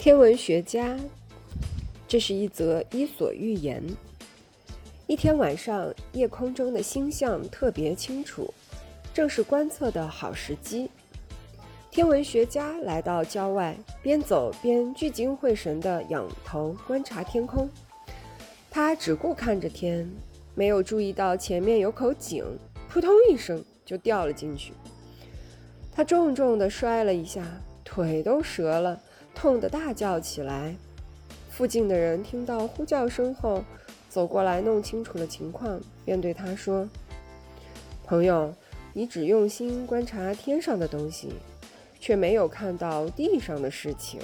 天文学家，这是一则伊索寓言。一天晚上，夜空中的星象特别清楚，正是观测的好时机。天文学家来到郊外，边走边聚精会神地仰头观察天空。他只顾看着天，没有注意到前面有口井，扑通一声就掉了进去。他重重地摔了一下，腿都折了。痛得大叫起来，附近的人听到呼叫声后，走过来弄清楚了情况，便对他说：“朋友，你只用心观察天上的东西，却没有看到地上的事情。”